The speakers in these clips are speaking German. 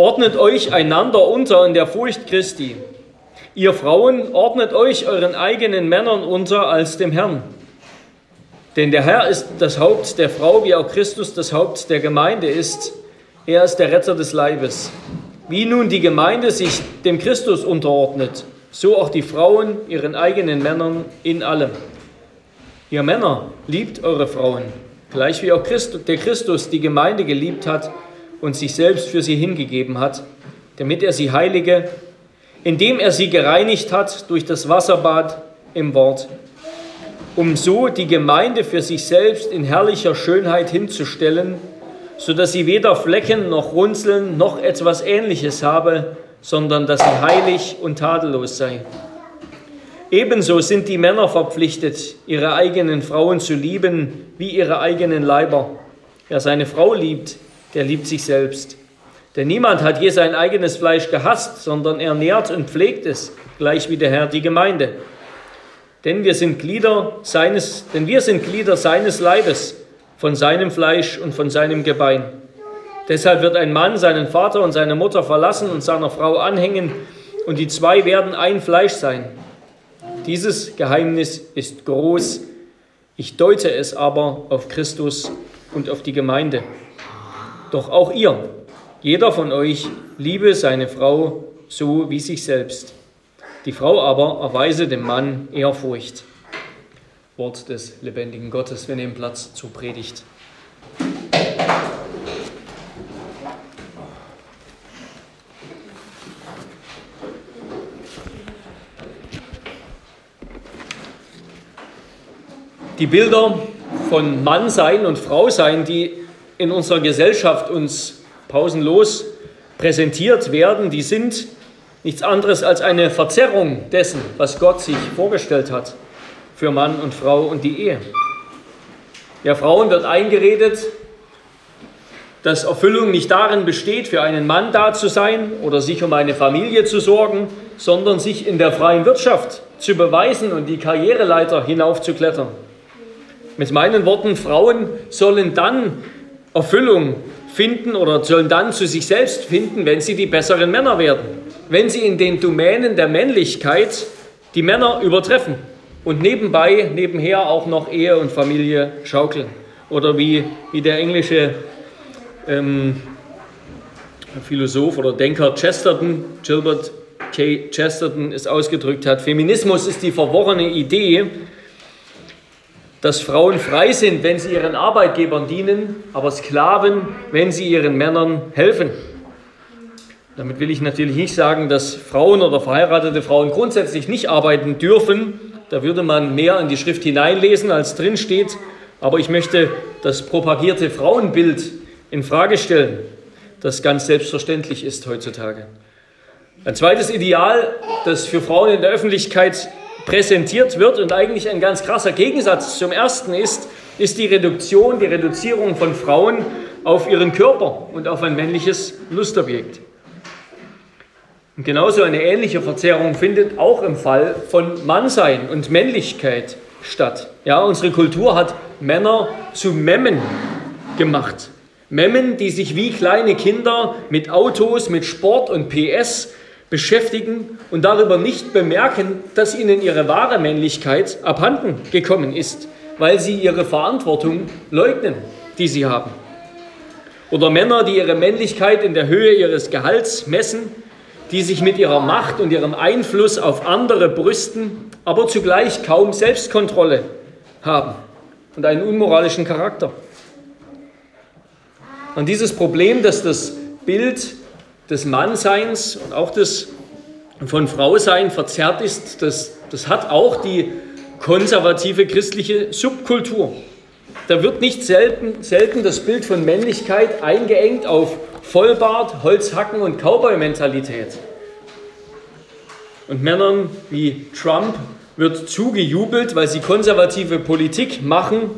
Ordnet euch einander unter in der Furcht Christi. Ihr Frauen ordnet euch euren eigenen Männern unter als dem Herrn. Denn der Herr ist das Haupt der Frau, wie auch Christus das Haupt der Gemeinde ist. Er ist der Retter des Leibes. Wie nun die Gemeinde sich dem Christus unterordnet, so auch die Frauen ihren eigenen Männern in allem. Ihr Männer, liebt eure Frauen, gleich wie auch Christus, der Christus die Gemeinde geliebt hat und sich selbst für sie hingegeben hat, damit er sie heilige, indem er sie gereinigt hat durch das Wasserbad im Wort, um so die Gemeinde für sich selbst in herrlicher Schönheit hinzustellen, so dass sie weder Flecken noch Runzeln noch etwas Ähnliches habe, sondern dass sie heilig und tadellos sei. Ebenso sind die Männer verpflichtet, ihre eigenen Frauen zu lieben wie ihre eigenen Leiber. Wer seine Frau liebt, der liebt sich selbst. Denn niemand hat je sein eigenes Fleisch gehasst, sondern er nährt und pflegt es, gleich wie der Herr die Gemeinde. Denn wir sind Glieder seines, denn wir sind Glieder seines Leibes, von seinem Fleisch und von seinem Gebein. Deshalb wird ein Mann seinen Vater und seine Mutter verlassen und seiner Frau anhängen, und die zwei werden ein Fleisch sein. Dieses Geheimnis ist groß. Ich deute es aber auf Christus und auf die Gemeinde. Doch auch ihr, jeder von euch, liebe seine Frau so wie sich selbst. Die Frau aber erweise dem Mann Ehrfurcht. Wort des lebendigen Gottes. Wir nehmen Platz zur Predigt. Die Bilder von Mannsein und Frausein, die in unserer Gesellschaft uns pausenlos präsentiert werden, die sind nichts anderes als eine Verzerrung dessen, was Gott sich vorgestellt hat für Mann und Frau und die Ehe. Ja, Frauen wird eingeredet, dass Erfüllung nicht darin besteht, für einen Mann da zu sein oder sich um eine Familie zu sorgen, sondern sich in der freien Wirtschaft zu beweisen und die Karriereleiter hinaufzuklettern. Mit meinen Worten, Frauen sollen dann Erfüllung finden oder sollen dann zu sich selbst finden, wenn sie die besseren Männer werden, wenn sie in den Domänen der Männlichkeit die Männer übertreffen und nebenbei, nebenher auch noch Ehe und Familie schaukeln. Oder wie, wie der englische ähm, Philosoph oder Denker Chesterton, Gilbert K. Chesterton, es ausgedrückt hat, Feminismus ist die verworrene Idee, dass Frauen frei sind, wenn sie ihren Arbeitgebern dienen, aber Sklaven, wenn sie ihren Männern helfen. Damit will ich natürlich nicht sagen, dass Frauen oder verheiratete Frauen grundsätzlich nicht arbeiten dürfen, da würde man mehr in die Schrift hineinlesen, als drin steht. Aber ich möchte das propagierte Frauenbild in Frage stellen, das ganz selbstverständlich ist heutzutage. Ein zweites Ideal, das für Frauen in der Öffentlichkeit präsentiert wird und eigentlich ein ganz krasser Gegensatz zum ersten ist, ist die Reduktion, die Reduzierung von Frauen auf ihren Körper und auf ein männliches Lustobjekt. Und genauso eine ähnliche Verzerrung findet auch im Fall von Mannsein und Männlichkeit statt. Ja, unsere Kultur hat Männer zu Memmen gemacht. Memmen, die sich wie kleine Kinder mit Autos, mit Sport und PS beschäftigen und darüber nicht bemerken, dass ihnen ihre wahre Männlichkeit abhanden gekommen ist, weil sie ihre Verantwortung leugnen, die sie haben. Oder Männer, die ihre Männlichkeit in der Höhe ihres Gehalts messen die sich mit ihrer Macht und ihrem Einfluss auf andere brüsten, aber zugleich kaum Selbstkontrolle haben und einen unmoralischen Charakter. Und dieses Problem, dass das Bild des Mannseins und auch des von Frausein verzerrt ist, das, das hat auch die konservative christliche Subkultur. Da wird nicht selten, selten das Bild von Männlichkeit eingeengt auf Vollbart, Holzhacken und Cowboy-Mentalität. Und Männern wie Trump wird zugejubelt, weil sie konservative Politik machen,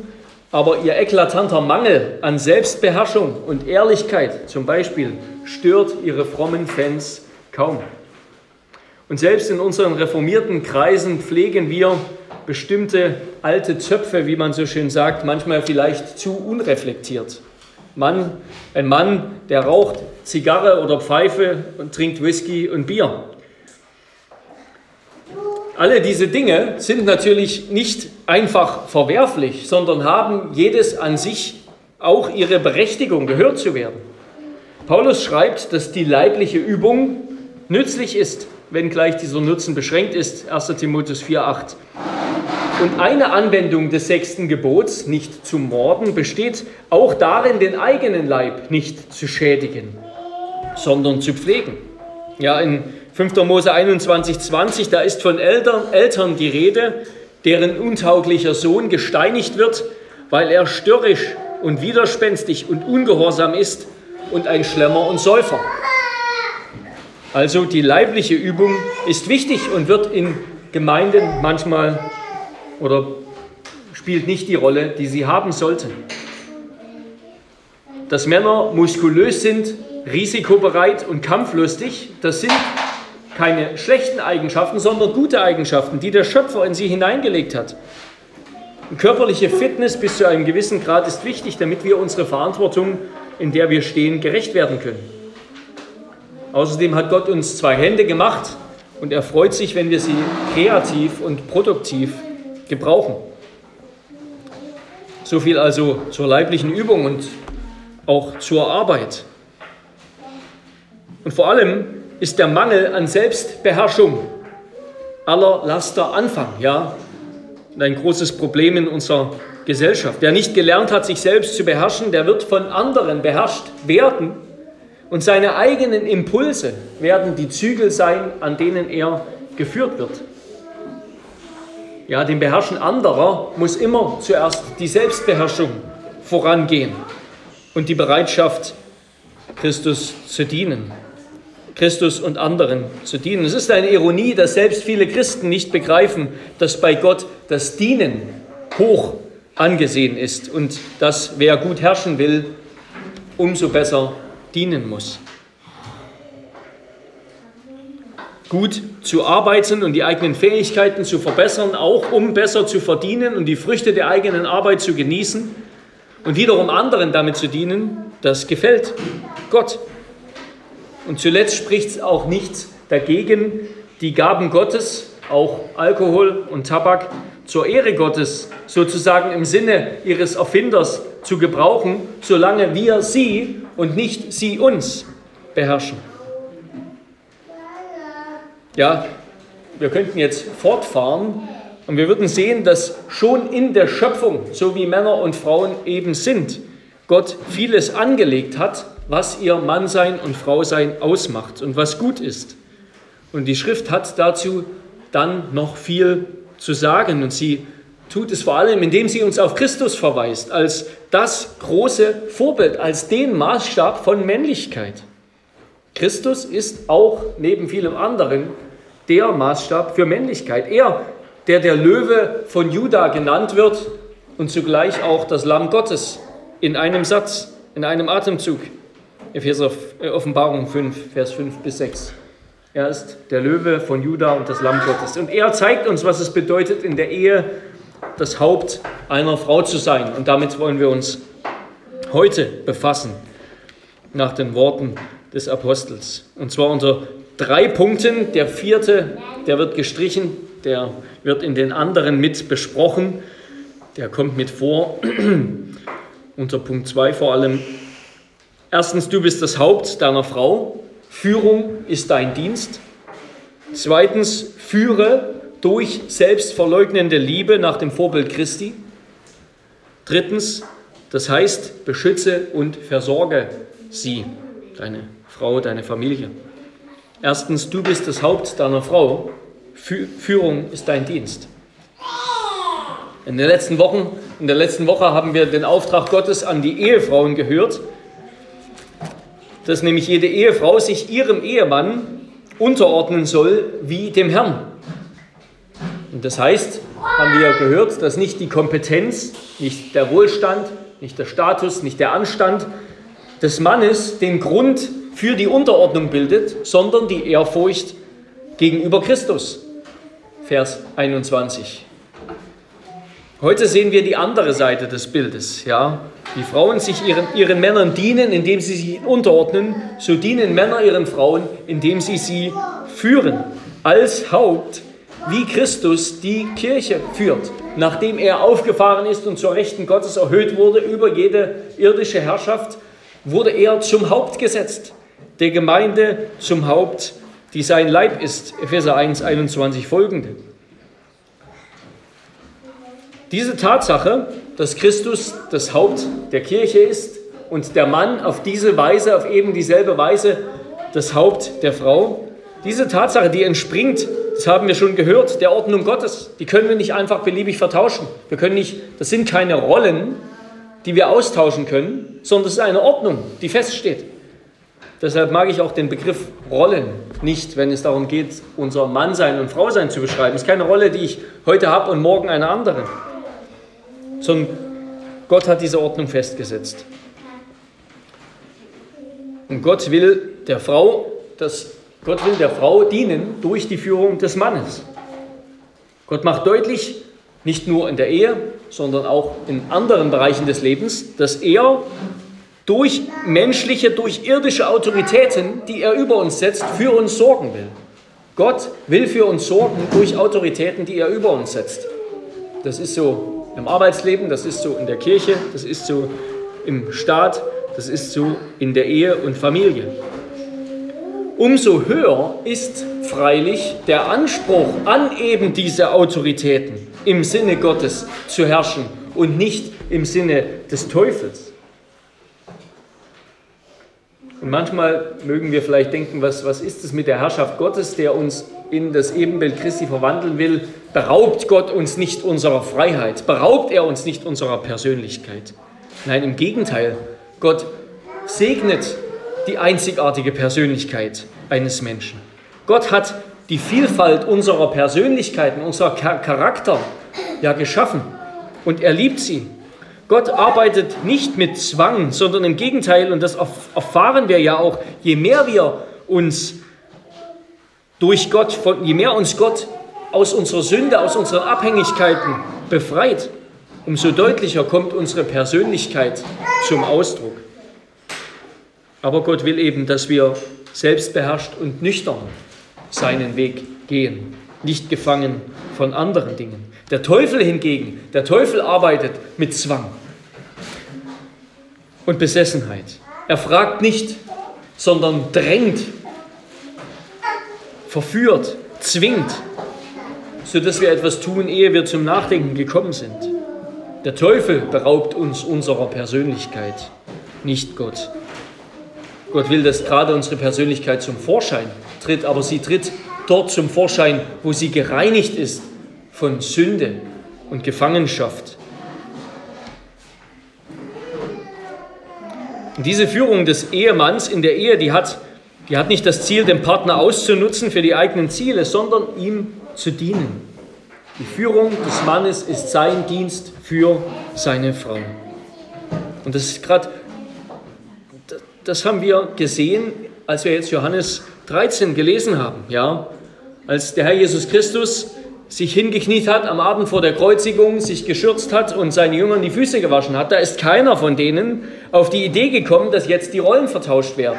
aber ihr eklatanter Mangel an Selbstbeherrschung und Ehrlichkeit zum Beispiel stört ihre frommen Fans kaum. Und selbst in unseren reformierten Kreisen pflegen wir bestimmte alte Zöpfe, wie man so schön sagt, manchmal vielleicht zu unreflektiert. Mann, ein Mann, der raucht Zigarre oder Pfeife und trinkt Whisky und Bier. Alle diese Dinge sind natürlich nicht einfach verwerflich, sondern haben jedes an sich auch ihre Berechtigung, gehört zu werden. Paulus schreibt, dass die leibliche Übung nützlich ist, wenngleich dieser Nutzen beschränkt ist, 1 Timotheus 4,8. Und eine Anwendung des sechsten Gebots, nicht zu morden, besteht auch darin, den eigenen Leib nicht zu schädigen, sondern zu pflegen. Ja, in 5. Mose 21, 20, da ist von Eltern, Eltern die Rede, deren untauglicher Sohn gesteinigt wird, weil er störrisch und widerspenstig und ungehorsam ist und ein Schlemmer und Säufer. Also die leibliche Übung ist wichtig und wird in Gemeinden manchmal oder spielt nicht die Rolle, die sie haben sollten. Dass Männer muskulös sind, risikobereit und kampflustig, das sind keine schlechten Eigenschaften, sondern gute Eigenschaften, die der Schöpfer in sie hineingelegt hat. Körperliche Fitness bis zu einem gewissen Grad ist wichtig, damit wir unsere Verantwortung, in der wir stehen, gerecht werden können. Außerdem hat Gott uns zwei Hände gemacht und er freut sich, wenn wir sie kreativ und produktiv gebrauchen. So viel also zur leiblichen Übung und auch zur Arbeit. Und vor allem ist der Mangel an Selbstbeherrschung aller Laster Anfang, ja, ein großes Problem in unserer Gesellschaft. Wer nicht gelernt hat, sich selbst zu beherrschen, der wird von anderen beherrscht werden und seine eigenen Impulse werden die Zügel sein, an denen er geführt wird. Ja, dem Beherrschen anderer muss immer zuerst die Selbstbeherrschung vorangehen und die Bereitschaft, Christus zu dienen. Christus und anderen zu dienen. Es ist eine Ironie, dass selbst viele Christen nicht begreifen, dass bei Gott das Dienen hoch angesehen ist und dass wer gut herrschen will, umso besser dienen muss. Gut zu arbeiten und die eigenen Fähigkeiten zu verbessern, auch um besser zu verdienen und die Früchte der eigenen Arbeit zu genießen und wiederum anderen damit zu dienen, das gefällt Gott. Und zuletzt spricht es auch nichts dagegen, die Gaben Gottes, auch Alkohol und Tabak, zur Ehre Gottes sozusagen im Sinne ihres Erfinders zu gebrauchen, solange wir sie und nicht sie uns beherrschen. Ja, wir könnten jetzt fortfahren und wir würden sehen, dass schon in der Schöpfung, so wie Männer und Frauen eben sind, Gott vieles angelegt hat, was ihr Mannsein und Frausein ausmacht und was gut ist. Und die Schrift hat dazu dann noch viel zu sagen und sie tut es vor allem, indem sie uns auf Christus verweist, als das große Vorbild, als den Maßstab von Männlichkeit. Christus ist auch neben vielem anderen der Maßstab für Männlichkeit. Er, der der Löwe von Juda genannt wird und zugleich auch das Lamm Gottes in einem Satz, in einem Atemzug. Epheser äh, Offenbarung 5, Vers 5 bis 6. Er ist der Löwe von Juda und das Lamm Gottes. Und er zeigt uns, was es bedeutet, in der Ehe das Haupt einer Frau zu sein. Und damit wollen wir uns heute befassen, nach den Worten des Apostels. Und zwar unter drei Punkten. Der vierte, der wird gestrichen, der wird in den anderen mit besprochen. Der kommt mit vor. unter Punkt 2 vor allem Erstens, du bist das Haupt deiner Frau. Führung ist dein Dienst. Zweitens, führe durch selbstverleugnende Liebe nach dem Vorbild Christi. Drittens, das heißt, beschütze und versorge sie, deine Frau, deine Familie. Erstens, du bist das Haupt deiner Frau. Führung ist dein Dienst. In den letzten Wochen, in der letzten Woche haben wir den Auftrag Gottes an die Ehefrauen gehört dass nämlich jede Ehefrau sich ihrem Ehemann unterordnen soll wie dem Herrn. Und das heißt, haben wir gehört, dass nicht die Kompetenz, nicht der Wohlstand, nicht der Status, nicht der Anstand des Mannes den Grund für die Unterordnung bildet, sondern die Ehrfurcht gegenüber Christus. Vers 21. Heute sehen wir die andere Seite des Bildes. Ja? Die Frauen sich ihren, ihren Männern dienen, indem sie sich unterordnen, so dienen Männer ihren Frauen, indem sie sie führen. Als Haupt, wie Christus die Kirche führt. Nachdem er aufgefahren ist und zur Rechten Gottes erhöht wurde über jede irdische Herrschaft, wurde er zum Haupt gesetzt. Der Gemeinde zum Haupt, die sein Leib ist. Epheser 1, 21 folgende. Diese Tatsache, dass Christus das Haupt der Kirche ist und der Mann auf diese Weise, auf eben dieselbe Weise das Haupt der Frau, diese Tatsache, die entspringt, das haben wir schon gehört, der Ordnung Gottes, die können wir nicht einfach beliebig vertauschen. Wir können nicht, das sind keine Rollen, die wir austauschen können, sondern es ist eine Ordnung, die feststeht. Deshalb mag ich auch den Begriff Rollen nicht, wenn es darum geht, unser Mannsein und Frausein zu beschreiben. Es ist keine Rolle, die ich heute habe und morgen eine andere sondern Gott hat diese Ordnung festgesetzt. Und Gott will der Frau, das, Gott will der Frau dienen durch die Führung des Mannes. Gott macht deutlich, nicht nur in der Ehe, sondern auch in anderen Bereichen des Lebens, dass er durch menschliche, durch irdische Autoritäten, die er über uns setzt, für uns sorgen will. Gott will für uns sorgen durch Autoritäten, die er über uns setzt. Das ist so im Arbeitsleben, das ist so in der Kirche, das ist so im Staat, das ist so in der Ehe und Familie. Umso höher ist freilich der Anspruch an eben diese Autoritäten im Sinne Gottes zu herrschen und nicht im Sinne des Teufels. Und manchmal mögen wir vielleicht denken, was, was ist es mit der Herrschaft Gottes, der uns in das Ebenbild Christi verwandeln will, beraubt Gott uns nicht unserer Freiheit, beraubt er uns nicht unserer Persönlichkeit. Nein, im Gegenteil, Gott segnet die einzigartige Persönlichkeit eines Menschen. Gott hat die Vielfalt unserer Persönlichkeiten, unserer Charakter ja geschaffen und er liebt sie. Gott arbeitet nicht mit Zwang, sondern im Gegenteil, und das erfahren wir ja auch, je mehr wir uns durch Gott, je mehr uns Gott aus unserer Sünde, aus unseren Abhängigkeiten befreit, umso deutlicher kommt unsere Persönlichkeit zum Ausdruck. Aber Gott will eben, dass wir selbstbeherrscht und nüchtern seinen Weg gehen, nicht gefangen von anderen Dingen. Der Teufel hingegen, der Teufel arbeitet mit Zwang und Besessenheit. Er fragt nicht, sondern drängt verführt, zwingt, sodass wir etwas tun, ehe wir zum Nachdenken gekommen sind. Der Teufel beraubt uns unserer Persönlichkeit, nicht Gott. Gott will, dass gerade unsere Persönlichkeit zum Vorschein tritt, aber sie tritt dort zum Vorschein, wo sie gereinigt ist von Sünde und Gefangenschaft. Und diese Führung des Ehemanns in der Ehe, die hat die hat nicht das Ziel, den Partner auszunutzen für die eigenen Ziele, sondern ihm zu dienen. Die Führung des Mannes ist sein Dienst für seine Frau. Und das ist gerade, das haben wir gesehen, als wir jetzt Johannes 13 gelesen haben, ja, als der Herr Jesus Christus sich hingekniet hat am Abend vor der Kreuzigung, sich geschürzt hat und seinen Jüngern die Füße gewaschen hat, da ist keiner von denen auf die Idee gekommen, dass jetzt die Rollen vertauscht werden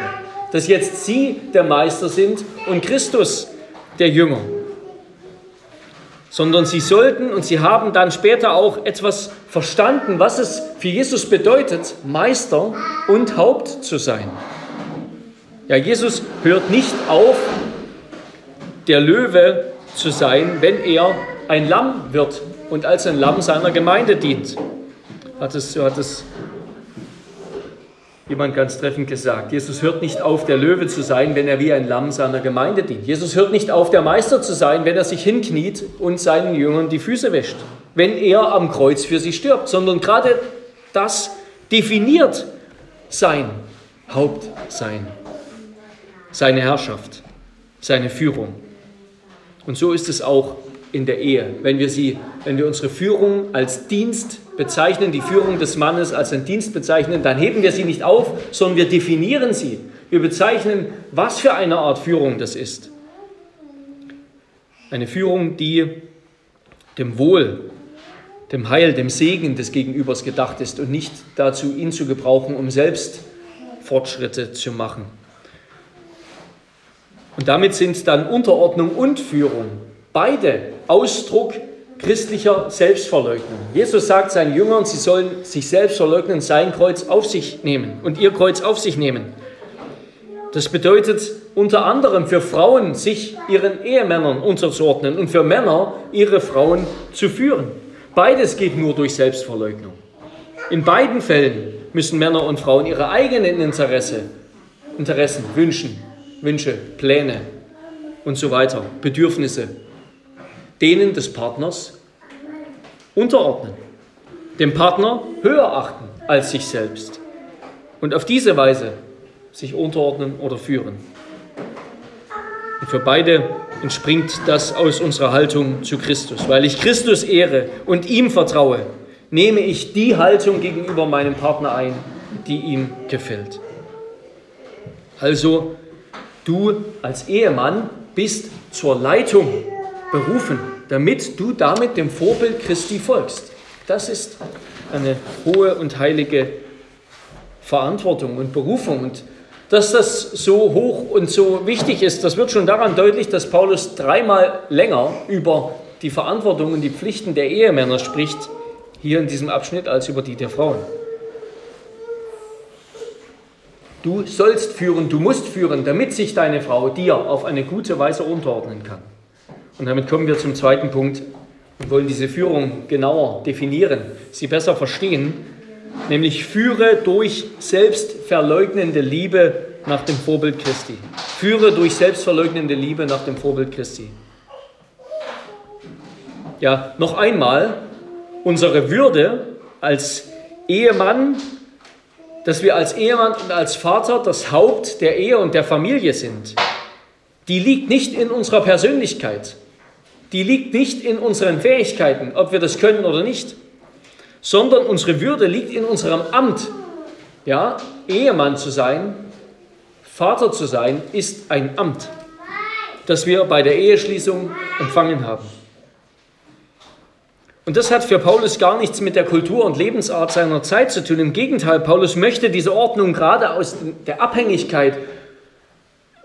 dass jetzt sie der Meister sind und Christus der Jünger. Sondern sie sollten und sie haben dann später auch etwas verstanden, was es für Jesus bedeutet, Meister und Haupt zu sein. Ja, Jesus hört nicht auf, der Löwe zu sein, wenn er ein Lamm wird und als ein Lamm seiner Gemeinde dient. Hat es, hat es jemand ganz treffend gesagt. Jesus hört nicht auf, der Löwe zu sein, wenn er wie ein Lamm seiner Gemeinde dient. Jesus hört nicht auf, der Meister zu sein, wenn er sich hinkniet und seinen Jüngern die Füße wäscht, wenn er am Kreuz für sie stirbt, sondern gerade das definiert sein Hauptsein, seine Herrschaft, seine Führung. Und so ist es auch in der Ehe, wenn wir sie, wenn wir unsere Führung als Dienst bezeichnen, die Führung des Mannes als einen Dienst bezeichnen, dann heben wir sie nicht auf, sondern wir definieren sie. Wir bezeichnen, was für eine Art Führung das ist. Eine Führung, die dem Wohl dem Heil, dem Segen des Gegenübers gedacht ist und nicht dazu, ihn zu gebrauchen, um selbst Fortschritte zu machen. Und damit sind dann Unterordnung und Führung beide Ausdruck christlicher Selbstverleugnung. Jesus sagt seinen Jüngern, sie sollen sich selbst verleugnen, sein Kreuz auf sich nehmen und ihr Kreuz auf sich nehmen. Das bedeutet unter anderem für Frauen, sich ihren Ehemännern unterzuordnen und für Männer, ihre Frauen zu führen. Beides geht nur durch Selbstverleugnung. In beiden Fällen müssen Männer und Frauen ihre eigenen Interesse, Interessen, Wünschen, Wünsche, Pläne und so weiter, Bedürfnisse, denen des Partners unterordnen, den Partner höher achten als sich selbst und auf diese Weise sich unterordnen oder führen. Und für beide entspringt das aus unserer Haltung zu Christus. Weil ich Christus ehre und ihm vertraue, nehme ich die Haltung gegenüber meinem Partner ein, die ihm gefällt. Also, du als Ehemann bist zur Leitung berufen, damit du damit dem Vorbild Christi folgst. Das ist eine hohe und heilige Verantwortung und Berufung. Und dass das so hoch und so wichtig ist, das wird schon daran deutlich, dass Paulus dreimal länger über die Verantwortung und die Pflichten der Ehemänner spricht, hier in diesem Abschnitt, als über die der Frauen. Du sollst führen, du musst führen, damit sich deine Frau dir auf eine gute Weise unterordnen kann. Und damit kommen wir zum zweiten Punkt und wollen diese Führung genauer definieren, sie besser verstehen nämlich führe durch selbstverleugnende Liebe nach dem Vorbild Christi. Führe durch selbstverleugnende Liebe nach dem Vorbild Christi. Ja, noch einmal, unsere Würde als Ehemann, dass wir als Ehemann und als Vater das Haupt der Ehe und der Familie sind, die liegt nicht in unserer Persönlichkeit. Die liegt nicht in unseren Fähigkeiten, ob wir das können oder nicht sondern unsere Würde liegt in unserem Amt. Ja, Ehemann zu sein, Vater zu sein, ist ein Amt, das wir bei der Eheschließung empfangen haben. Und das hat für Paulus gar nichts mit der Kultur und Lebensart seiner Zeit zu tun. Im Gegenteil, Paulus möchte diese Ordnung gerade aus der Abhängigkeit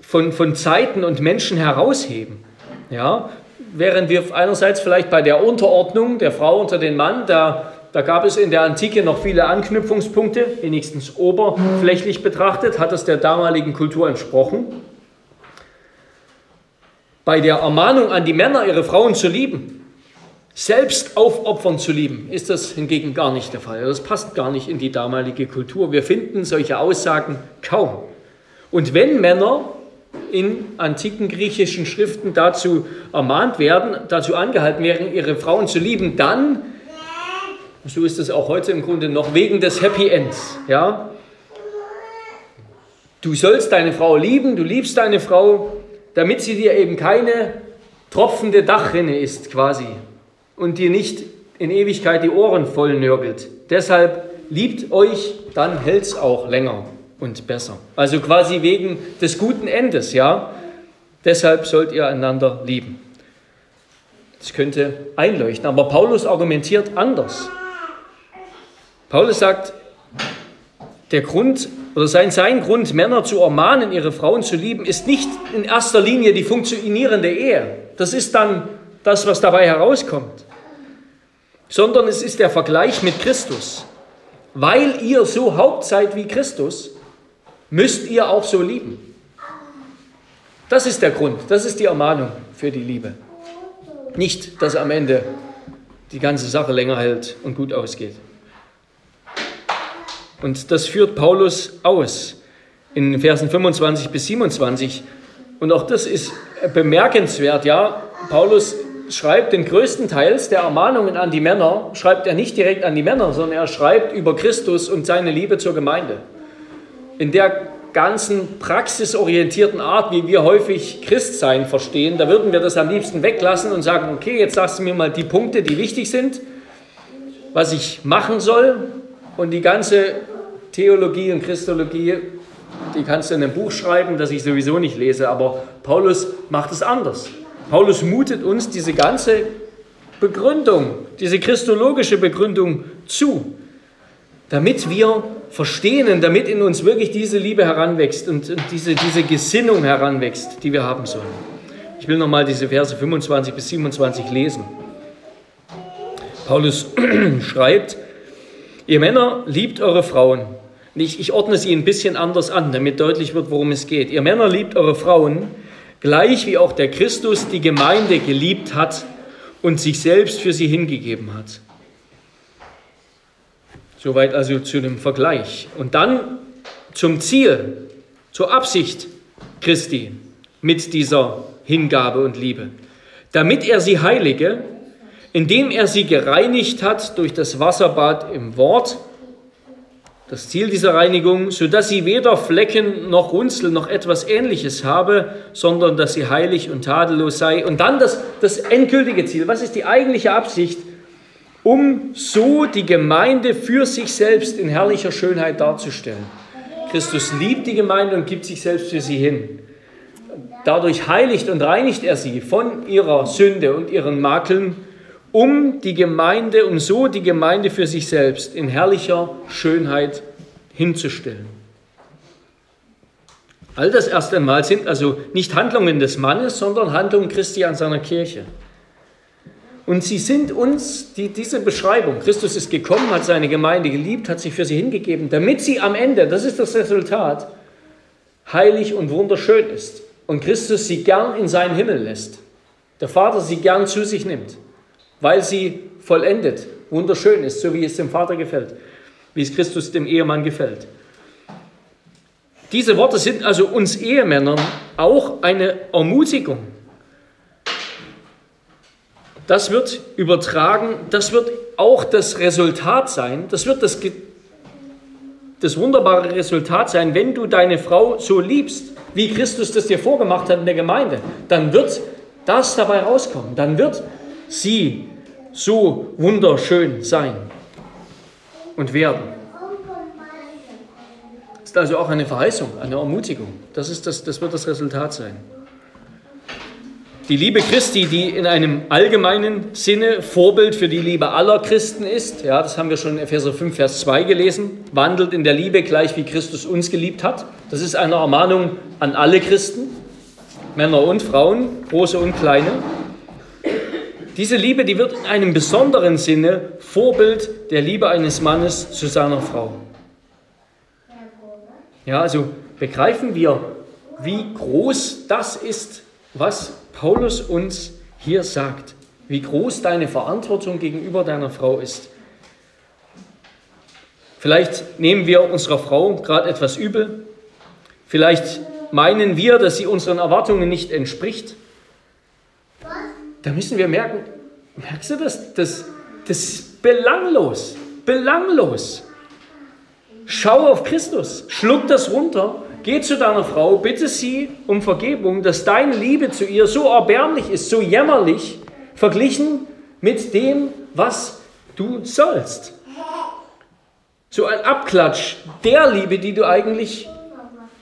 von, von Zeiten und Menschen herausheben. Ja, während wir einerseits vielleicht bei der Unterordnung der Frau unter den Mann, da da gab es in der Antike noch viele Anknüpfungspunkte, wenigstens oberflächlich betrachtet, hat es der damaligen Kultur entsprochen. Bei der Ermahnung an die Männer, ihre Frauen zu lieben, selbst aufopfern zu lieben, ist das hingegen gar nicht der Fall. Das passt gar nicht in die damalige Kultur. Wir finden solche Aussagen kaum. Und wenn Männer in antiken griechischen Schriften dazu ermahnt werden, dazu angehalten werden, ihre Frauen zu lieben, dann so ist es auch heute im Grunde noch wegen des Happy Ends. Ja? Du sollst deine Frau lieben, du liebst deine Frau, damit sie dir eben keine tropfende Dachrinne ist quasi und dir nicht in Ewigkeit die Ohren voll nörgelt. Deshalb liebt euch, dann hält es auch länger und besser. Also quasi wegen des guten Endes, ja. Deshalb sollt ihr einander lieben. Das könnte einleuchten, aber Paulus argumentiert anders. Paulus sagt, der Grund oder sein, sein Grund, Männer zu ermahnen, ihre Frauen zu lieben, ist nicht in erster Linie die funktionierende Ehe. Das ist dann das, was dabei herauskommt. Sondern es ist der Vergleich mit Christus. Weil ihr so Haupt seid wie Christus, müsst ihr auch so lieben. Das ist der Grund, das ist die Ermahnung für die Liebe. Nicht, dass am Ende die ganze Sache länger hält und gut ausgeht. Und das führt Paulus aus in Versen 25 bis 27. Und auch das ist bemerkenswert, ja. Paulus schreibt den größten Teils der Ermahnungen an die Männer, schreibt er nicht direkt an die Männer, sondern er schreibt über Christus und seine Liebe zur Gemeinde. In der ganzen praxisorientierten Art, wie wir häufig Christsein verstehen, da würden wir das am liebsten weglassen und sagen, okay, jetzt sagst du mir mal die Punkte, die wichtig sind, was ich machen soll, und die ganze Theologie und Christologie, die kannst du in einem Buch schreiben, das ich sowieso nicht lese, aber Paulus macht es anders. Paulus mutet uns diese ganze Begründung, diese christologische Begründung zu, damit wir verstehen und damit in uns wirklich diese Liebe heranwächst und, diese, diese Gesinnung heranwächst, die wir haben sollen. Ich will nochmal diese Verse 25 bis 27 lesen. Paulus schreibt, ihr Männer liebt eure Frauen. Ich, ich ordne sie ein bisschen anders an, damit deutlich wird, worum es geht. Ihr Männer liebt eure Frauen, gleich wie auch der Christus die Gemeinde geliebt hat und sich selbst für sie hingegeben hat. Soweit also zu dem Vergleich. Und dann zum Ziel, zur Absicht Christi mit dieser Hingabe und Liebe. Damit er sie heilige, indem er sie gereinigt hat durch das Wasserbad im Wort, das Ziel dieser Reinigung, sodass sie weder Flecken noch Runzel noch etwas Ähnliches habe, sondern dass sie heilig und tadellos sei. Und dann das, das endgültige Ziel. Was ist die eigentliche Absicht? Um so die Gemeinde für sich selbst in herrlicher Schönheit darzustellen. Christus liebt die Gemeinde und gibt sich selbst für sie hin. Dadurch heiligt und reinigt er sie von ihrer Sünde und ihren Makeln, um die Gemeinde, um so die Gemeinde für sich selbst in herrlicher Schönheit hinzustellen. All das erst einmal sind also nicht Handlungen des Mannes, sondern Handlungen Christi an seiner Kirche. Und sie sind uns, die, diese Beschreibung, Christus ist gekommen, hat seine Gemeinde geliebt, hat sich für sie hingegeben, damit sie am Ende, das ist das Resultat, heilig und wunderschön ist. Und Christus sie gern in seinen Himmel lässt. Der Vater sie gern zu sich nimmt, weil sie vollendet, wunderschön ist, so wie es dem Vater gefällt, wie es Christus dem Ehemann gefällt. Diese Worte sind also uns Ehemännern auch eine Ermutigung das wird übertragen, das wird auch das Resultat sein, das wird das, das wunderbare Resultat sein, wenn du deine Frau so liebst, wie Christus das dir vorgemacht hat in der Gemeinde, dann wird das dabei rauskommen, dann wird sie so wunderschön sein und werden. Das ist also auch eine Verheißung, eine Ermutigung. Das, ist das, das wird das Resultat sein. Die Liebe Christi, die in einem allgemeinen Sinne Vorbild für die Liebe aller Christen ist, ja, das haben wir schon in Epheser 5, Vers 2 gelesen, wandelt in der Liebe gleich wie Christus uns geliebt hat. Das ist eine Ermahnung an alle Christen, Männer und Frauen, große und kleine. Diese Liebe, die wird in einem besonderen Sinne Vorbild der Liebe eines Mannes zu seiner Frau. Ja, also begreifen wir, wie groß das ist, was Paulus uns hier sagt, wie groß deine Verantwortung gegenüber deiner Frau ist. Vielleicht nehmen wir unserer Frau gerade etwas übel. Vielleicht meinen wir, dass sie unseren Erwartungen nicht entspricht. Da müssen wir merken, merkst du das? Das, das ist belanglos, belanglos. Schau auf Christus, schluck das runter Geh zu deiner Frau, bitte sie um Vergebung, dass deine Liebe zu ihr so erbärmlich ist, so jämmerlich, verglichen mit dem, was du sollst. So ein Abklatsch der Liebe, die du eigentlich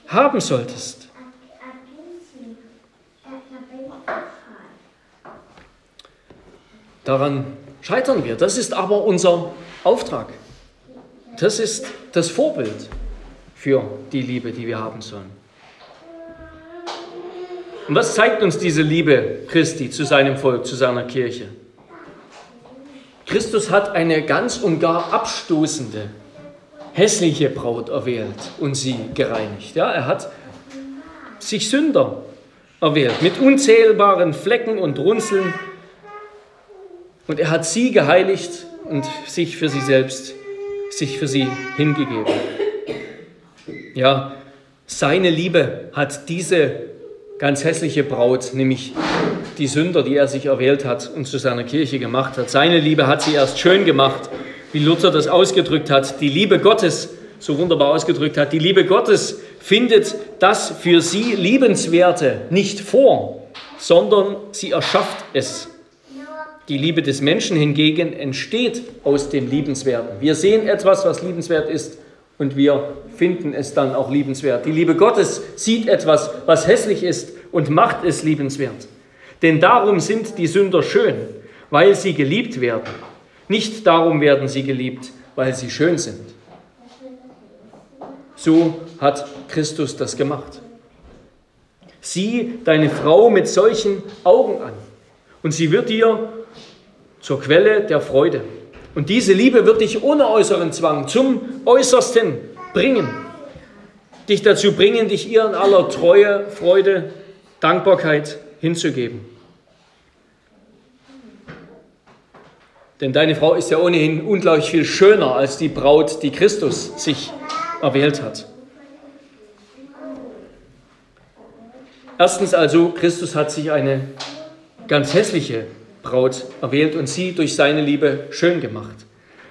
haben solltest. Daran scheitern wir. Das ist aber unser Auftrag. Das ist das Vorbild für die Liebe, die wir haben sollen. Und was zeigt uns diese Liebe Christi zu seinem Volk, zu seiner Kirche? Christus hat eine ganz und gar abstoßende, hässliche Braut erwählt und sie gereinigt. Ja, er hat sich Sünder erwählt mit unzählbaren Flecken und Runzeln und er hat sie geheiligt und sich für sie selbst, sich für sie hingegeben. Ja, seine Liebe hat diese ganz hässliche Braut, nämlich die Sünder, die er sich erwählt hat und zu seiner Kirche gemacht hat. Seine Liebe hat sie erst schön gemacht, wie Luther das ausgedrückt hat. Die Liebe Gottes, so wunderbar ausgedrückt hat, die Liebe Gottes findet das für sie Liebenswerte nicht vor, sondern sie erschafft es. Die Liebe des Menschen hingegen entsteht aus dem Liebenswerten. Wir sehen etwas, was liebenswert ist und wir finden es dann auch liebenswert. Die Liebe Gottes sieht etwas, was hässlich ist und macht es liebenswert. Denn darum sind die Sünder schön, weil sie geliebt werden. Nicht darum werden sie geliebt, weil sie schön sind. So hat Christus das gemacht. Sieh deine Frau mit solchen Augen an und sie wird dir zur Quelle der Freude. Und diese Liebe wird dich ohne äußeren Zwang zum Äußersten bringen. Dich dazu bringen, dich ihr in aller Treue, Freude, Dankbarkeit hinzugeben. Denn deine Frau ist ja ohnehin unglaublich viel schöner als die Braut, die Christus sich erwählt hat. Erstens also, Christus hat sich eine ganz hässliche Braut erwählt und sie durch seine Liebe schön gemacht.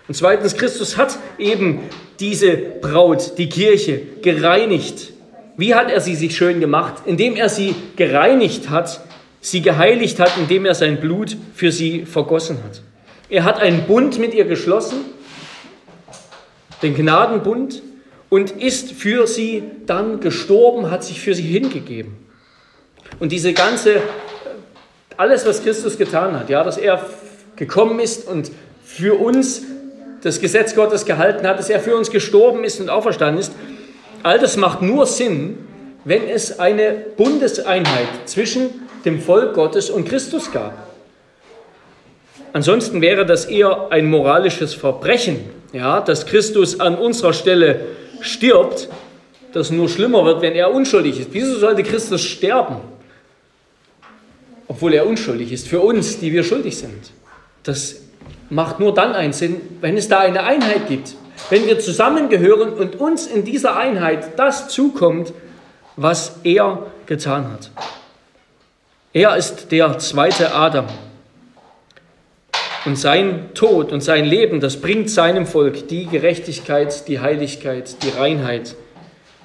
Und zweitens, Christus hat eben diese Braut, die Kirche, gereinigt. Wie hat er sie sich schön gemacht? Indem er sie gereinigt hat, sie geheiligt hat, indem er sein Blut für sie vergossen hat. Er hat einen Bund mit ihr geschlossen, den Gnadenbund, und ist für sie dann gestorben, hat sich für sie hingegeben. Und diese ganze, alles, was Christus getan hat, ja, dass er gekommen ist und für uns das Gesetz Gottes gehalten hat, dass er für uns gestorben ist und auferstanden ist, all das macht nur Sinn, wenn es eine Bundeseinheit zwischen dem Volk Gottes und Christus gab. Ansonsten wäre das eher ein moralisches Verbrechen, ja, dass Christus an unserer Stelle stirbt, das nur schlimmer wird, wenn er unschuldig ist. Wieso sollte Christus sterben? Obwohl er unschuldig ist, für uns, die wir schuldig sind. Das macht nur dann einen Sinn, wenn es da eine Einheit gibt. Wenn wir zusammengehören und uns in dieser Einheit das zukommt, was er getan hat. Er ist der zweite Adam. Und sein Tod und sein Leben, das bringt seinem Volk die Gerechtigkeit, die Heiligkeit, die Reinheit,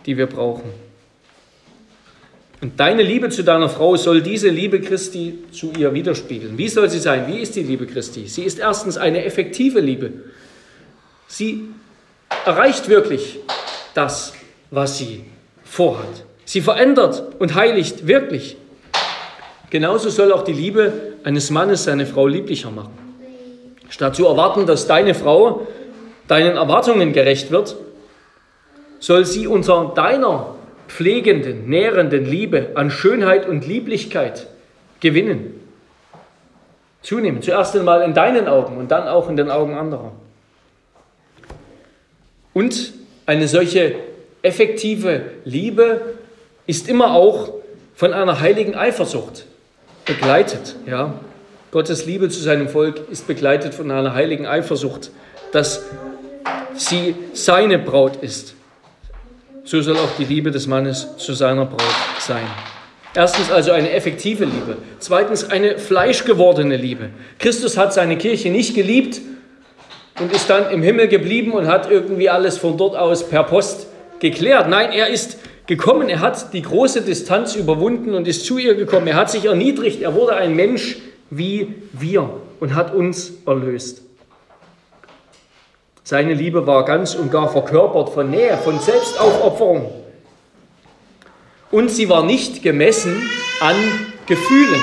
die wir brauchen. Und deine Liebe zu deiner Frau soll diese Liebe Christi zu ihr widerspiegeln. Wie soll sie sein? Wie ist die Liebe Christi? Sie ist erstens eine effektive Liebe. Sie erreicht wirklich das, was sie vorhat. Sie verändert und heiligt wirklich. Genauso soll auch die Liebe eines Mannes seine Frau lieblicher machen. Statt zu erwarten, dass deine Frau deinen Erwartungen gerecht wird, soll sie unter deiner pflegenden, nährenden Liebe an Schönheit und Lieblichkeit gewinnen. Zunehmen. Zuerst einmal in deinen Augen und dann auch in den Augen anderer. Und eine solche effektive Liebe ist immer auch von einer heiligen Eifersucht begleitet. Ja? Gottes Liebe zu seinem Volk ist begleitet von einer heiligen Eifersucht, dass sie seine Braut ist so soll auch die Liebe des Mannes zu seiner Braut sein. Erstens also eine effektive Liebe. Zweitens eine fleischgewordene Liebe. Christus hat seine Kirche nicht geliebt und ist dann im Himmel geblieben und hat irgendwie alles von dort aus per Post geklärt. Nein, er ist gekommen, er hat die große Distanz überwunden und ist zu ihr gekommen. Er hat sich erniedrigt, er wurde ein Mensch wie wir und hat uns erlöst. Seine Liebe war ganz und gar verkörpert von Nähe, von Selbstaufopferung. Und sie war nicht gemessen an Gefühlen.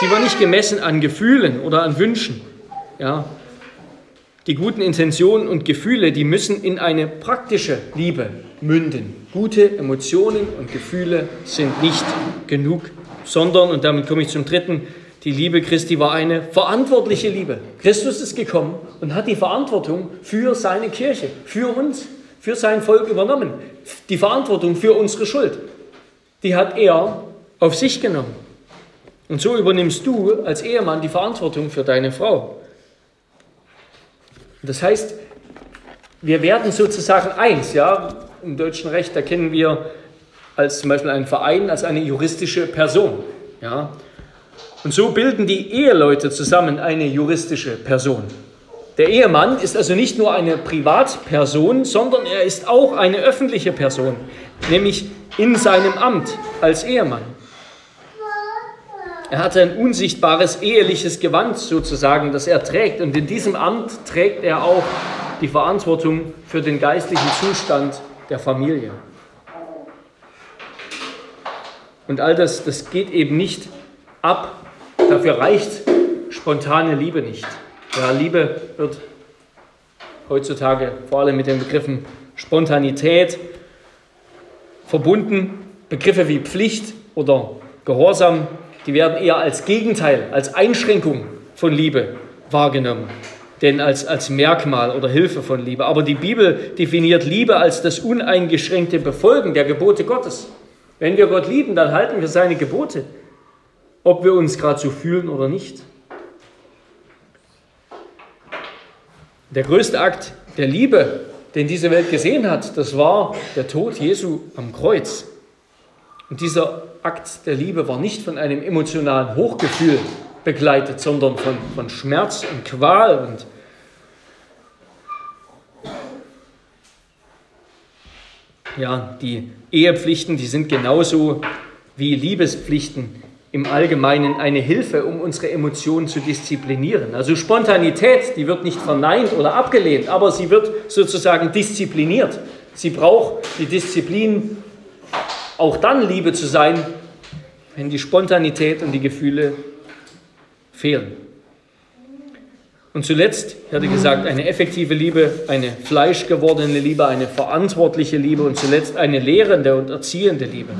Sie war nicht gemessen an Gefühlen oder an Wünschen. Ja. Die guten Intentionen und Gefühle, die müssen in eine praktische Liebe münden. Gute Emotionen und Gefühle sind nicht genug, sondern, und damit komme ich zum dritten, die Liebe Christi war eine verantwortliche Liebe. Christus ist gekommen und hat die Verantwortung für seine Kirche, für uns, für sein Volk übernommen. Die Verantwortung für unsere Schuld, die hat er auf sich genommen. Und so übernimmst du als Ehemann die Verantwortung für deine Frau. Das heißt, wir werden sozusagen eins, ja, im deutschen Recht, da kennen wir als zum Beispiel einen Verein als eine juristische Person. Ja. Und so bilden die Eheleute zusammen eine juristische Person. Der Ehemann ist also nicht nur eine Privatperson, sondern er ist auch eine öffentliche Person, nämlich in seinem Amt als Ehemann. Er hat ein unsichtbares eheliches Gewand sozusagen, das er trägt. Und in diesem Amt trägt er auch die Verantwortung für den geistlichen Zustand der Familie. Und all das, das geht eben nicht ab Dafür reicht spontane Liebe nicht. Ja, Liebe wird heutzutage vor allem mit den Begriffen Spontanität verbunden. Begriffe wie Pflicht oder Gehorsam, die werden eher als Gegenteil, als Einschränkung von Liebe wahrgenommen, denn als, als Merkmal oder Hilfe von Liebe. Aber die Bibel definiert Liebe als das uneingeschränkte Befolgen der Gebote Gottes. Wenn wir Gott lieben, dann halten wir seine Gebote, ob wir uns gerade so fühlen oder nicht. Der größte Akt der Liebe, den diese Welt gesehen hat, das war der Tod Jesu am Kreuz. Und dieser Akt der Liebe war nicht von einem emotionalen Hochgefühl begleitet, sondern von, von Schmerz und Qual und ja, die Ehepflichten, die sind genauso wie Liebespflichten im Allgemeinen eine Hilfe, um unsere Emotionen zu disziplinieren. Also Spontanität, die wird nicht verneint oder abgelehnt, aber sie wird sozusagen diszipliniert. Sie braucht die Disziplin, auch dann Liebe zu sein, wenn die Spontanität und die Gefühle fehlen. Und zuletzt, ich hatte gesagt, eine effektive Liebe, eine fleischgewordene Liebe, eine verantwortliche Liebe und zuletzt eine lehrende und erziehende Liebe.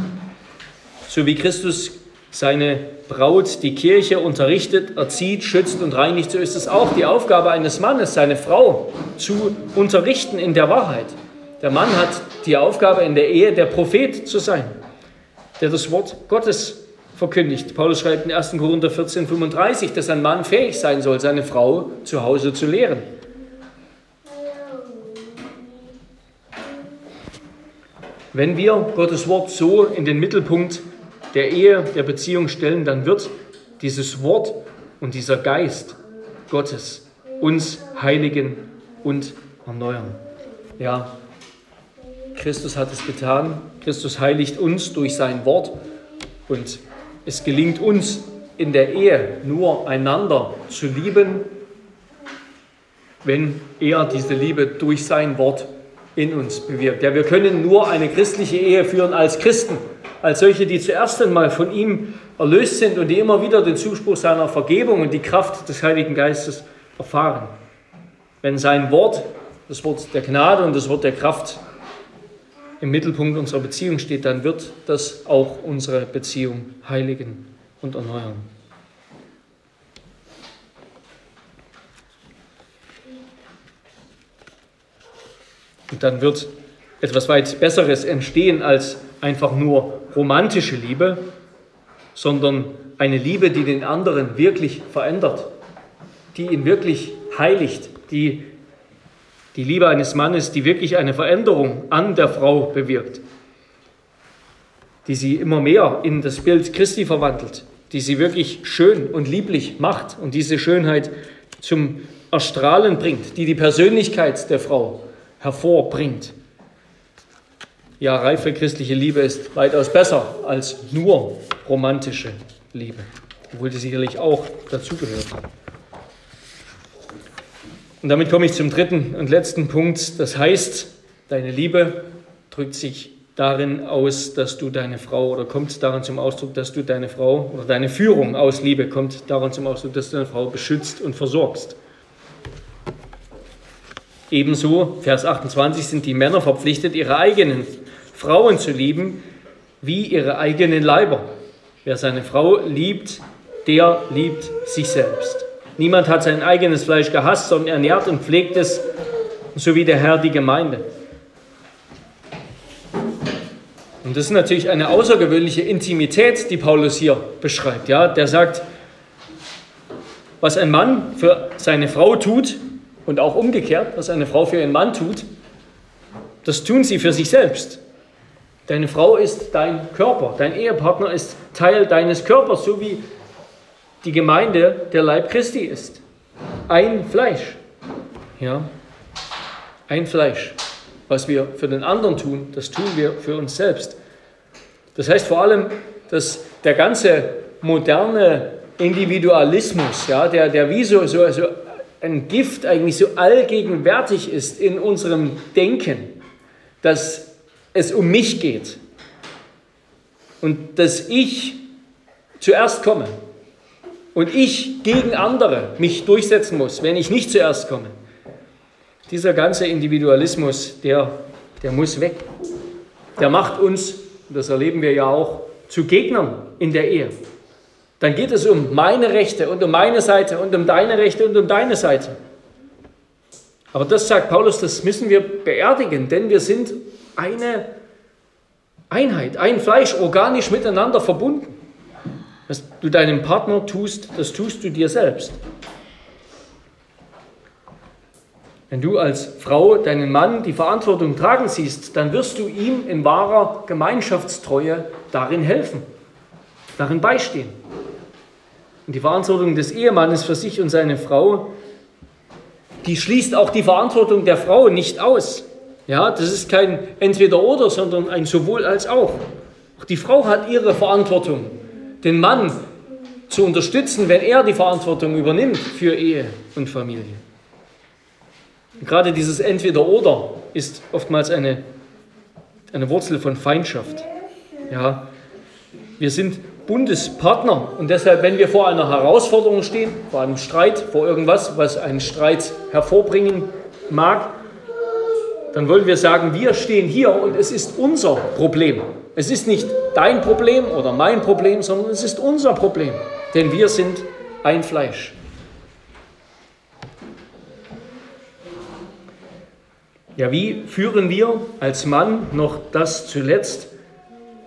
So wie Christus seine Braut, die Kirche, unterrichtet, erzieht, schützt und reinigt, so ist es auch die Aufgabe eines Mannes, seine Frau zu unterrichten in der Wahrheit. Der Mann hat die Aufgabe in der Ehe, der Prophet zu sein, der das Wort Gottes verkündigt. Paulus schreibt in 1. Korinther 14, 35, dass ein Mann fähig sein soll, seine Frau zu Hause zu lehren. Wenn wir Gottes Wort so in den Mittelpunkt der Ehe, der Beziehung stellen, dann wird dieses Wort und dieser Geist Gottes uns heiligen und erneuern. Ja, Christus hat es getan. Christus heiligt uns durch sein Wort und es gelingt uns in der Ehe nur einander zu lieben, wenn er diese Liebe durch sein Wort in uns bewirkt. Ja, wir können nur eine christliche Ehe führen als Christen, als solche, die zuerst einmal von ihm erlöst sind und die immer wieder den Zuspruch seiner Vergebung und die Kraft des Heiligen Geistes erfahren. Wenn sein Wort, das Wort der Gnade und das Wort der Kraft im Mittelpunkt unserer Beziehung steht, dann wird das auch unsere Beziehung heiligen und erneuern. Und dann wird etwas weit Besseres entstehen als einfach nur romantische Liebe, sondern eine Liebe, die den anderen wirklich verändert, die ihn wirklich heiligt, die die Liebe eines Mannes, die wirklich eine Veränderung an der Frau bewirkt, die sie immer mehr in das Bild Christi verwandelt, die sie wirklich schön und lieblich macht und diese Schönheit zum Erstrahlen bringt, die die Persönlichkeit der Frau hervorbringt. Ja, reife christliche Liebe ist weitaus besser als nur romantische Liebe, obwohl die sicherlich auch dazugehört. Und damit komme ich zum dritten und letzten Punkt. Das heißt, deine Liebe drückt sich darin aus, dass du deine Frau oder kommt daran zum Ausdruck, dass du deine Frau oder deine Führung aus Liebe kommt daran zum Ausdruck, dass du deine Frau beschützt und versorgst. Ebenso, Vers 28, sind die Männer verpflichtet, ihre eigenen Frauen zu lieben, wie ihre eigenen Leiber. Wer seine Frau liebt, der liebt sich selbst. Niemand hat sein eigenes Fleisch gehasst, sondern ernährt und pflegt es, so wie der Herr die Gemeinde. Und das ist natürlich eine außergewöhnliche Intimität, die Paulus hier beschreibt. Ja, der sagt, was ein Mann für seine Frau tut und auch umgekehrt, was eine Frau für ihren Mann tut, das tun sie für sich selbst. Deine Frau ist dein Körper, dein Ehepartner ist Teil deines Körpers, so wie die Gemeinde der Leib Christi ist. Ein Fleisch. Ja, ein Fleisch. Was wir für den anderen tun, das tun wir für uns selbst. Das heißt vor allem, dass der ganze moderne Individualismus, ja, der, der wie so, so, so ein Gift eigentlich so allgegenwärtig ist in unserem Denken, dass es um mich geht und dass ich zuerst komme und ich gegen andere mich durchsetzen muss, wenn ich nicht zuerst komme. Dieser ganze Individualismus, der, der muss weg. Der macht uns, das erleben wir ja auch, zu Gegnern in der Ehe. Dann geht es um meine Rechte und um meine Seite und um deine Rechte und um deine Seite. Aber das sagt Paulus, das müssen wir beerdigen, denn wir sind eine Einheit, ein Fleisch, organisch miteinander verbunden. Was du deinem Partner tust, das tust du dir selbst. Wenn du als Frau deinen Mann die Verantwortung tragen siehst, dann wirst du ihm in wahrer Gemeinschaftstreue darin helfen, darin beistehen. Und die Verantwortung des Ehemannes für sich und seine Frau, die schließt auch die Verantwortung der Frau nicht aus. Ja, das ist kein Entweder-Oder, sondern ein sowohl als auch. Auch die Frau hat ihre Verantwortung, den Mann zu unterstützen, wenn er die Verantwortung übernimmt für Ehe und Familie. Und gerade dieses Entweder-Oder ist oftmals eine, eine Wurzel von Feindschaft. Ja, wir sind Bundespartner und deshalb, wenn wir vor einer Herausforderung stehen, vor einem Streit, vor irgendwas, was einen Streit hervorbringen mag, dann wollen wir sagen, wir stehen hier und es ist unser Problem. Es ist nicht dein Problem oder mein Problem, sondern es ist unser Problem, denn wir sind ein Fleisch. Ja, wie führen wir als Mann noch das zuletzt?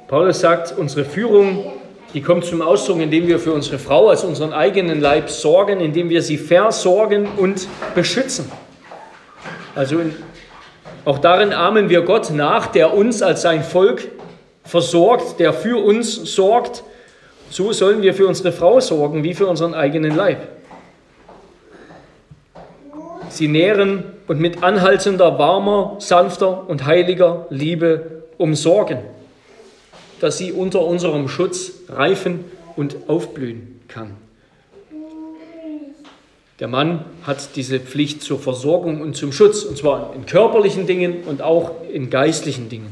Paulus sagt, unsere Führung, die kommt zum Ausdruck, indem wir für unsere Frau als unseren eigenen Leib sorgen, indem wir sie versorgen und beschützen. Also in auch darin ahmen wir Gott nach, der uns als sein Volk versorgt, der für uns sorgt. So sollen wir für unsere Frau sorgen, wie für unseren eigenen Leib. Sie nähren und mit anhaltender, warmer, sanfter und heiliger Liebe umsorgen, dass sie unter unserem Schutz reifen und aufblühen kann. Der Mann hat diese Pflicht zur Versorgung und zum Schutz, und zwar in körperlichen Dingen und auch in geistlichen Dingen.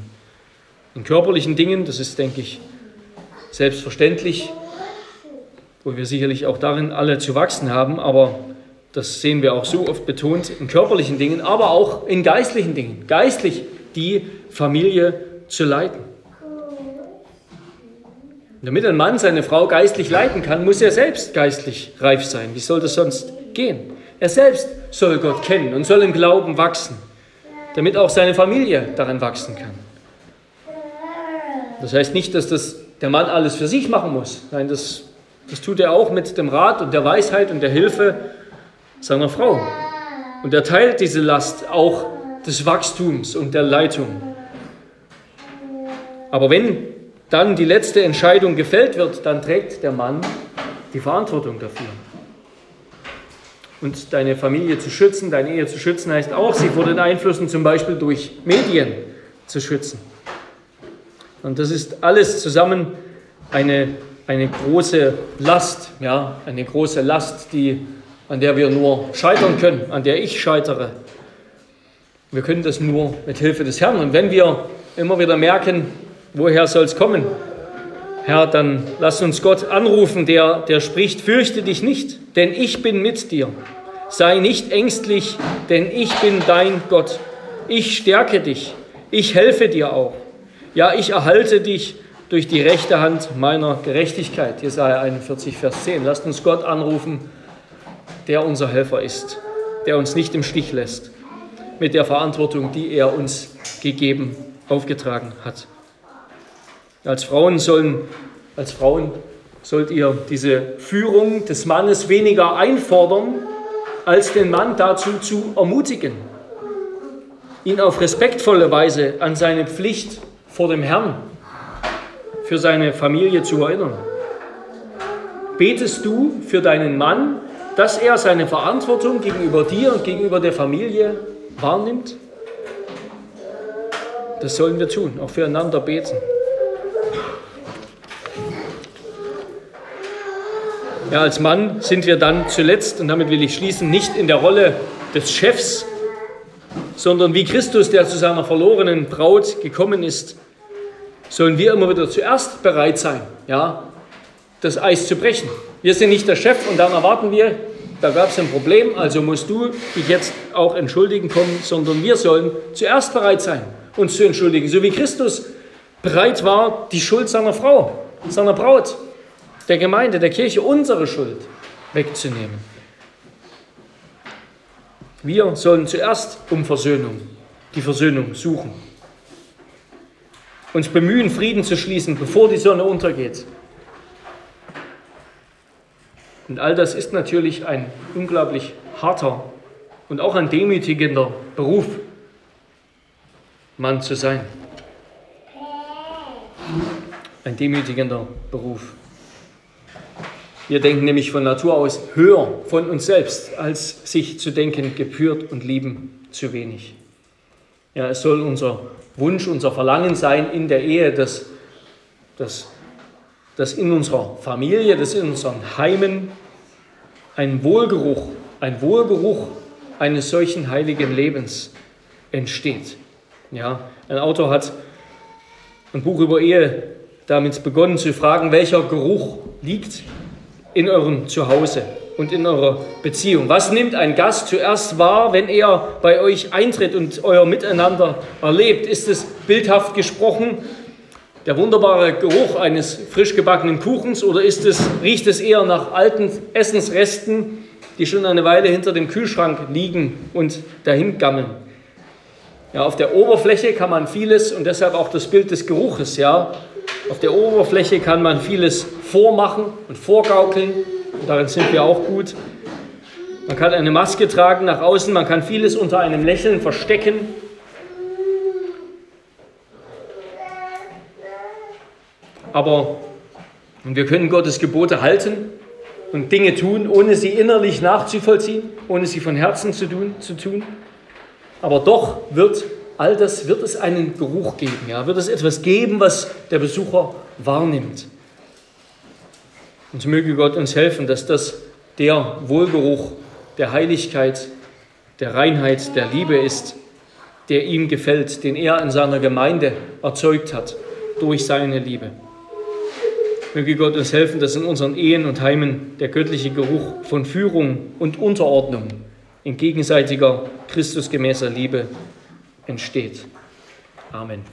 In körperlichen Dingen, das ist, denke ich, selbstverständlich, wo wir sicherlich auch darin alle zu wachsen haben, aber das sehen wir auch so oft betont, in körperlichen Dingen, aber auch in geistlichen Dingen, geistlich die Familie zu leiten. Damit ein Mann seine Frau geistlich leiten kann, muss er selbst geistlich reif sein. Wie soll das sonst gehen. Er selbst soll Gott kennen und soll im Glauben wachsen, damit auch seine Familie darin wachsen kann. Das heißt nicht, dass das der Mann alles für sich machen muss. Nein, das, das tut er auch mit dem Rat und der Weisheit und der Hilfe seiner Frau. Und er teilt diese Last auch des Wachstums und der Leitung. Aber wenn dann die letzte Entscheidung gefällt wird, dann trägt der Mann die Verantwortung dafür. Und deine Familie zu schützen, deine Ehe zu schützen, heißt auch, sie vor den Einflüssen zum Beispiel durch Medien zu schützen. Und das ist alles zusammen eine, eine große Last, ja, eine große Last, die, an der wir nur scheitern können, an der ich scheitere. Wir können das nur mit Hilfe des Herrn. Und wenn wir immer wieder merken, woher soll es kommen, Herr, dann lass uns Gott anrufen, der, der spricht, fürchte dich nicht, denn ich bin mit dir. Sei nicht ängstlich, denn ich bin dein Gott. Ich stärke dich, ich helfe dir auch. Ja, ich erhalte dich durch die rechte Hand meiner Gerechtigkeit. Jesaja 41, Vers 10. Lasst uns Gott anrufen, der unser Helfer ist, der uns nicht im Stich lässt, mit der Verantwortung, die er uns gegeben, aufgetragen hat. Als Frauen sollen, als Frauen sollt ihr diese Führung des Mannes weniger einfordern, als den Mann dazu zu ermutigen, ihn auf respektvolle Weise an seine Pflicht vor dem Herrn für seine Familie zu erinnern. Betest du für deinen Mann, dass er seine Verantwortung gegenüber dir und gegenüber der Familie wahrnimmt? Das sollen wir tun, auch füreinander beten. Ja, als Mann sind wir dann zuletzt, und damit will ich schließen, nicht in der Rolle des Chefs, sondern wie Christus, der zu seiner verlorenen Braut gekommen ist, sollen wir immer wieder zuerst bereit sein, ja, das Eis zu brechen. Wir sind nicht der Chef und dann erwarten wir, da gab es ein Problem, also musst du dich jetzt auch entschuldigen kommen, sondern wir sollen zuerst bereit sein, uns zu entschuldigen. So wie Christus bereit war, die Schuld seiner Frau, seiner Braut, der Gemeinde, der Kirche, unsere Schuld wegzunehmen. Wir sollen zuerst um Versöhnung, die Versöhnung suchen. Uns bemühen, Frieden zu schließen, bevor die Sonne untergeht. Und all das ist natürlich ein unglaublich harter und auch ein demütigender Beruf, Mann zu sein. Ein demütigender Beruf. Wir denken nämlich von Natur aus höher von uns selbst, als sich zu denken, gebührt und lieben zu wenig. Ja, es soll unser Wunsch, unser Verlangen sein in der Ehe, dass, dass, dass in unserer Familie, dass in unseren Heimen ein Wohlgeruch, ein Wohlgeruch eines solchen heiligen Lebens entsteht. Ja, ein Autor hat ein Buch über Ehe damit begonnen zu fragen, welcher Geruch liegt in eurem Zuhause und in eurer Beziehung? Was nimmt ein Gast zuerst wahr, wenn er bei euch eintritt und euer Miteinander erlebt? Ist es bildhaft gesprochen der wunderbare Geruch eines frisch gebackenen Kuchens oder ist es, riecht es eher nach alten Essensresten, die schon eine Weile hinter dem Kühlschrank liegen und dahin gammeln? Ja, auf der Oberfläche kann man vieles und deshalb auch das Bild des Geruches, ja, auf der Oberfläche kann man vieles vormachen und vorgaukeln. Und darin sind wir auch gut. Man kann eine Maske tragen nach außen, man kann vieles unter einem Lächeln verstecken. Aber wir können Gottes Gebote halten und Dinge tun, ohne sie innerlich nachzuvollziehen, ohne sie von Herzen zu tun. Zu tun. Aber doch wird all das wird es einen Geruch geben, ja, wird es etwas geben, was der Besucher wahrnimmt. Und möge Gott uns helfen, dass das der Wohlgeruch der Heiligkeit, der Reinheit, der Liebe ist, der ihm gefällt, den er in seiner Gemeinde erzeugt hat durch seine Liebe. Möge Gott uns helfen, dass in unseren Ehen und Heimen der göttliche Geruch von Führung und Unterordnung in gegenseitiger Christusgemäßer Liebe entsteht. Amen.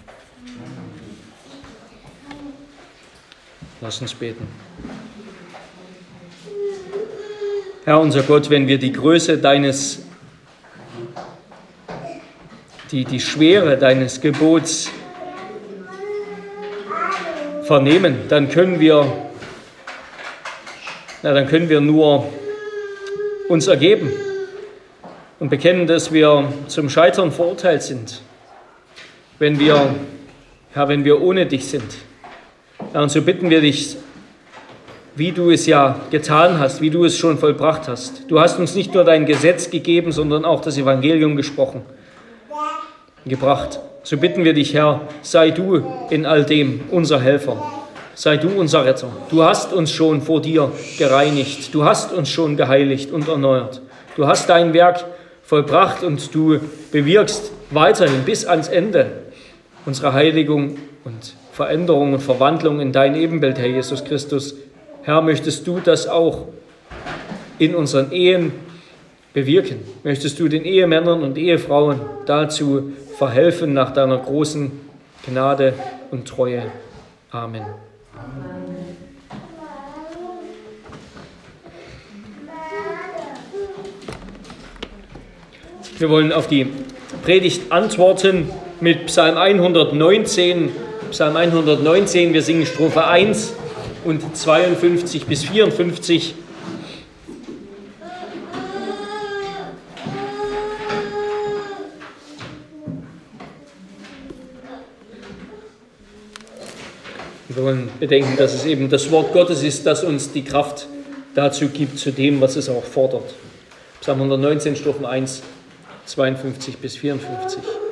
Lass uns beten. Herr unser Gott, wenn wir die Größe deines, die, die Schwere deines Gebots vernehmen, dann können wir, na, dann können wir nur uns ergeben und bekennen, dass wir zum Scheitern verurteilt sind, wenn wir, Herr, wenn wir ohne dich sind. Ja, und so bitten wir dich, wie du es ja getan hast, wie du es schon vollbracht hast. Du hast uns nicht nur dein Gesetz gegeben, sondern auch das Evangelium gesprochen, gebracht. So bitten wir dich, Herr, sei du in all dem unser Helfer. Sei du unser Retter. Du hast uns schon vor dir gereinigt. Du hast uns schon geheiligt und erneuert. Du hast dein Werk vollbracht und du bewirkst weiterhin bis ans Ende unsere Heiligung und Veränderung und Verwandlung in dein Ebenbild, Herr Jesus Christus. Herr, möchtest du das auch in unseren Ehen bewirken? Möchtest du den Ehemännern und Ehefrauen dazu verhelfen nach deiner großen Gnade und Treue? Amen. Amen. Wir wollen auf die Predigt antworten mit Psalm 119. Psalm 119, wir singen Strophe 1 und 52 bis 54. Wir wollen bedenken, dass es eben das Wort Gottes ist, das uns die Kraft dazu gibt, zu dem, was es auch fordert. Psalm 119, Strophen 1 52 bis 54.